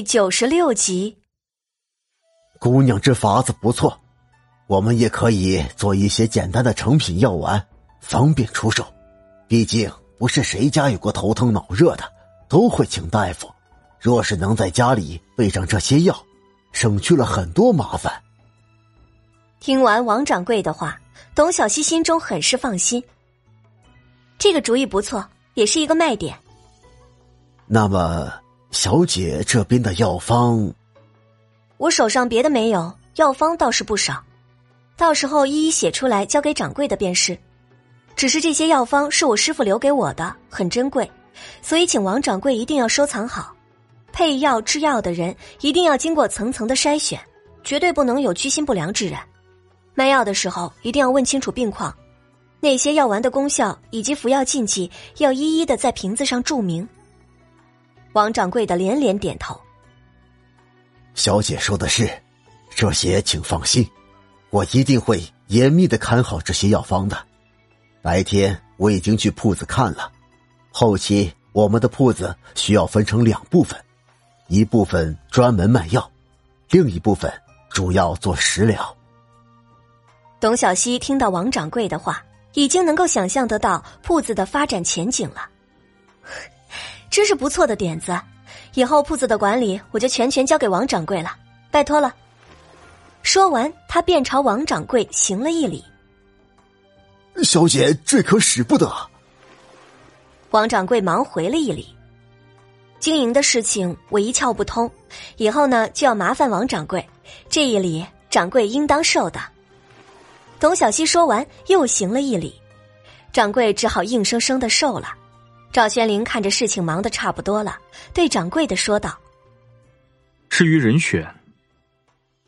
第九十六集，姑娘这法子不错，我们也可以做一些简单的成品药丸，方便出售。毕竟不是谁家有过头疼脑热的都会请大夫。若是能在家里备上这些药，省去了很多麻烦。听完王掌柜的话，董小希心中很是放心。这个主意不错，也是一个卖点。那么。小姐这边的药方，我手上别的没有，药方倒是不少，到时候一一写出来交给掌柜的便是。只是这些药方是我师傅留给我的，很珍贵，所以请王掌柜一定要收藏好。配药制药的人一定要经过层层的筛选，绝对不能有居心不良之人。卖药的时候一定要问清楚病况，那些药丸的功效以及服药禁忌要一一的在瓶子上注明。王掌柜的连连点头。小姐说的是，这些请放心，我一定会严密的看好这些药方的。白天我已经去铺子看了，后期我们的铺子需要分成两部分，一部分专门卖药，另一部分主要做食疗。董小希听到王掌柜的话，已经能够想象得到铺子的发展前景了。真是不错的点子，以后铺子的管理我就全权交给王掌柜了，拜托了。说完，他便朝王掌柜行了一礼。小姐，这可使不得。王掌柜忙回了一礼。经营的事情我一窍不通，以后呢就要麻烦王掌柜，这一礼掌柜应当受的。董小希说完，又行了一礼，掌柜只好硬生生的受了。赵宣灵看着事情忙得差不多了，对掌柜的说道：“至于人选，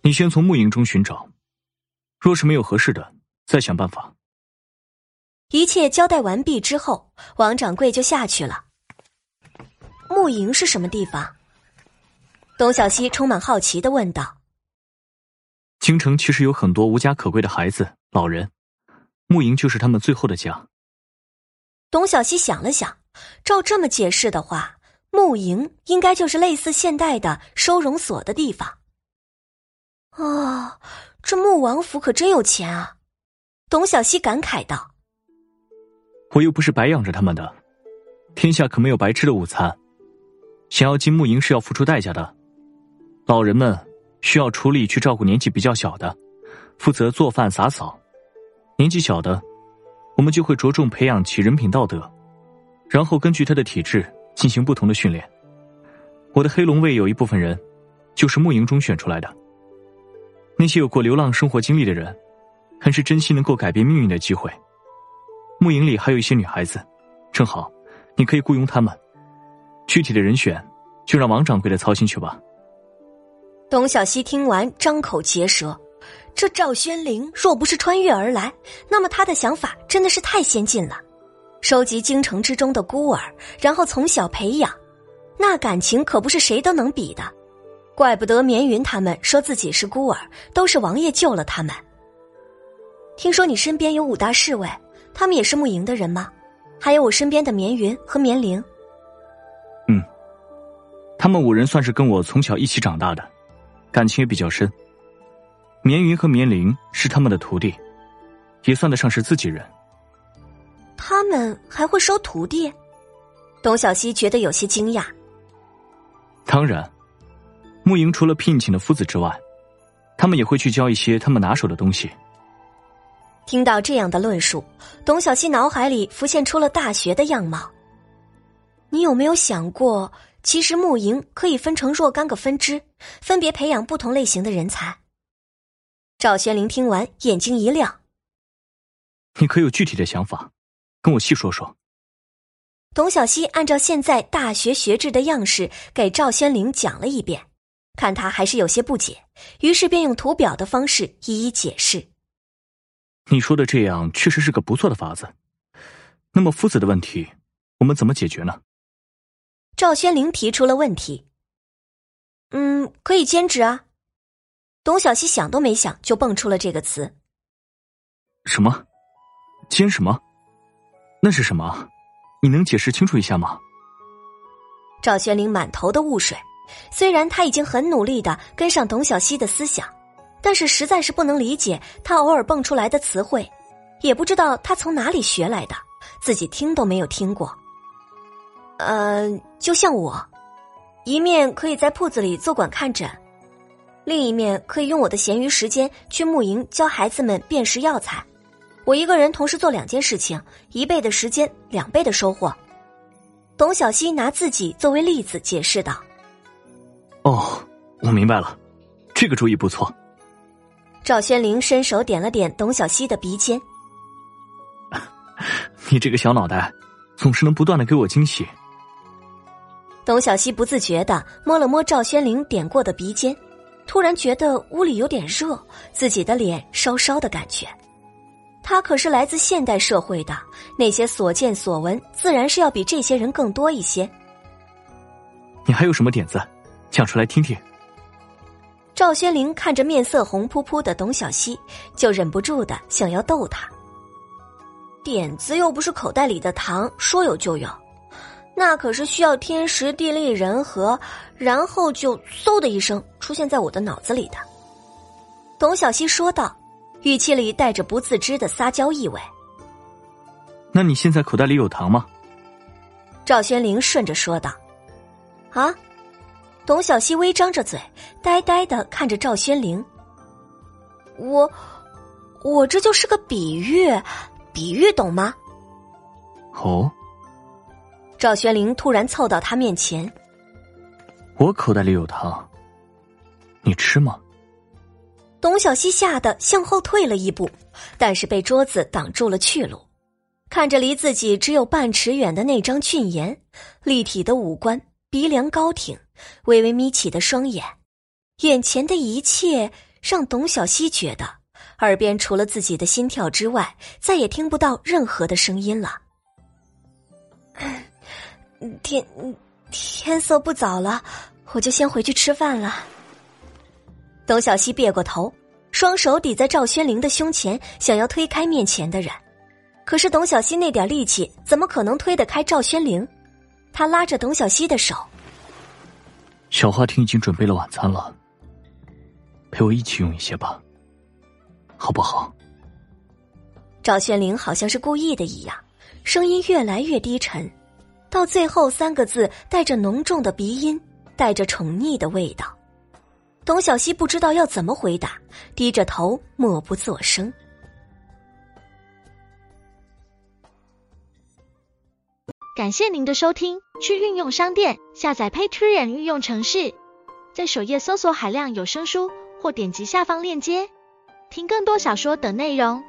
你先从木营中寻找，若是没有合适的，再想办法。”一切交代完毕之后，王掌柜就下去了。木营是什么地方？董小希充满好奇的问道。京城其实有很多无家可归的孩子、老人，木营就是他们最后的家。董小希想了想。照这么解释的话，木营应该就是类似现代的收容所的地方。哦，这穆王府可真有钱啊！董小希感慨道：“我又不是白养着他们的，天下可没有白吃的午餐。想要进木营是要付出代价的。老人们需要出力去照顾年纪比较小的，负责做饭洒扫；年纪小的，我们就会着重培养其人品道德。”然后根据他的体质进行不同的训练。我的黑龙卫有一部分人，就是牧营中选出来的。那些有过流浪生活经历的人，很是珍惜能够改变命运的机会。牧营里还有一些女孩子，正好你可以雇佣他们。具体的人选，就让王掌柜的操心去吧。董小希听完，张口结舌。这赵宣灵若不是穿越而来，那么他的想法真的是太先进了。收集京城之中的孤儿，然后从小培养，那感情可不是谁都能比的。怪不得绵云他们说自己是孤儿，都是王爷救了他们。听说你身边有五大侍卫，他们也是沐营的人吗？还有我身边的绵云和绵灵。嗯，他们五人算是跟我从小一起长大的，感情也比较深。绵云和绵灵是他们的徒弟，也算得上是自己人。他们还会收徒弟，董小希觉得有些惊讶。当然，沐莹除了聘请的夫子之外，他们也会去教一些他们拿手的东西。听到这样的论述，董小希脑海里浮现出了大学的样貌。你有没有想过，其实沐莹可以分成若干个分支，分别培养不同类型的人才？赵玄灵听完，眼睛一亮：“你可有具体的想法？”跟我细说说。董小希按照现在大学学制的样式给赵宣灵讲了一遍，看他还是有些不解，于是便用图表的方式一一解释。你说的这样确实是个不错的法子。那么夫子的问题，我们怎么解决呢？赵宣灵提出了问题。嗯，可以兼职啊。董小希想都没想就蹦出了这个词。什么？兼什么？那是什么？你能解释清楚一下吗？赵玄灵满头的雾水，虽然他已经很努力的跟上董小希的思想，但是实在是不能理解他偶尔蹦出来的词汇，也不知道他从哪里学来的，自己听都没有听过。呃，就像我，一面可以在铺子里坐馆看诊，另一面可以用我的闲余时间去牧营教孩子们辨识药材。我一个人同时做两件事情，一倍的时间，两倍的收获。董小希拿自己作为例子解释道：“哦，我明白了，这个主意不错。”赵轩灵伸手点了点董小希的鼻尖：“ 你这个小脑袋，总是能不断的给我惊喜。”董小希不自觉的摸了摸赵轩灵点过的鼻尖，突然觉得屋里有点热，自己的脸烧烧的感觉。他可是来自现代社会的，那些所见所闻，自然是要比这些人更多一些。你还有什么点子，讲出来听听。赵轩灵看着面色红扑扑的董小希，就忍不住的想要逗他。点子又不是口袋里的糖，说有就有，那可是需要天时地利人和，然后就嗖的一声出现在我的脑子里的。董小希说道。语气里带着不自知的撒娇意味。那你现在口袋里有糖吗？赵宣灵顺着说道。啊！董小希微张着嘴，呆呆的看着赵宣灵。我，我这就是个比喻，比喻懂吗？哦。赵宣灵突然凑到他面前。我口袋里有糖，你吃吗？董小希吓得向后退了一步，但是被桌子挡住了去路。看着离自己只有半尺远的那张俊颜，立体的五官，鼻梁高挺，微微眯起的双眼，眼前的一切让董小希觉得耳边除了自己的心跳之外，再也听不到任何的声音了。天，天色不早了，我就先回去吃饭了。董小希别过头，双手抵在赵宣灵的胸前，想要推开面前的人。可是董小希那点力气，怎么可能推得开赵宣灵？他拉着董小希的手：“小花厅已经准备了晚餐了，陪我一起用一些吧，好不好？”赵轩灵好像是故意的一样，声音越来越低沉，到最后三个字带着浓重的鼻音，带着宠溺的味道。董小希不知道要怎么回答，低着头默不作声。感谢您的收听，去运用商店下载 Patreon 运用城市，在首页搜索海量有声书，或点击下方链接听更多小说等内容。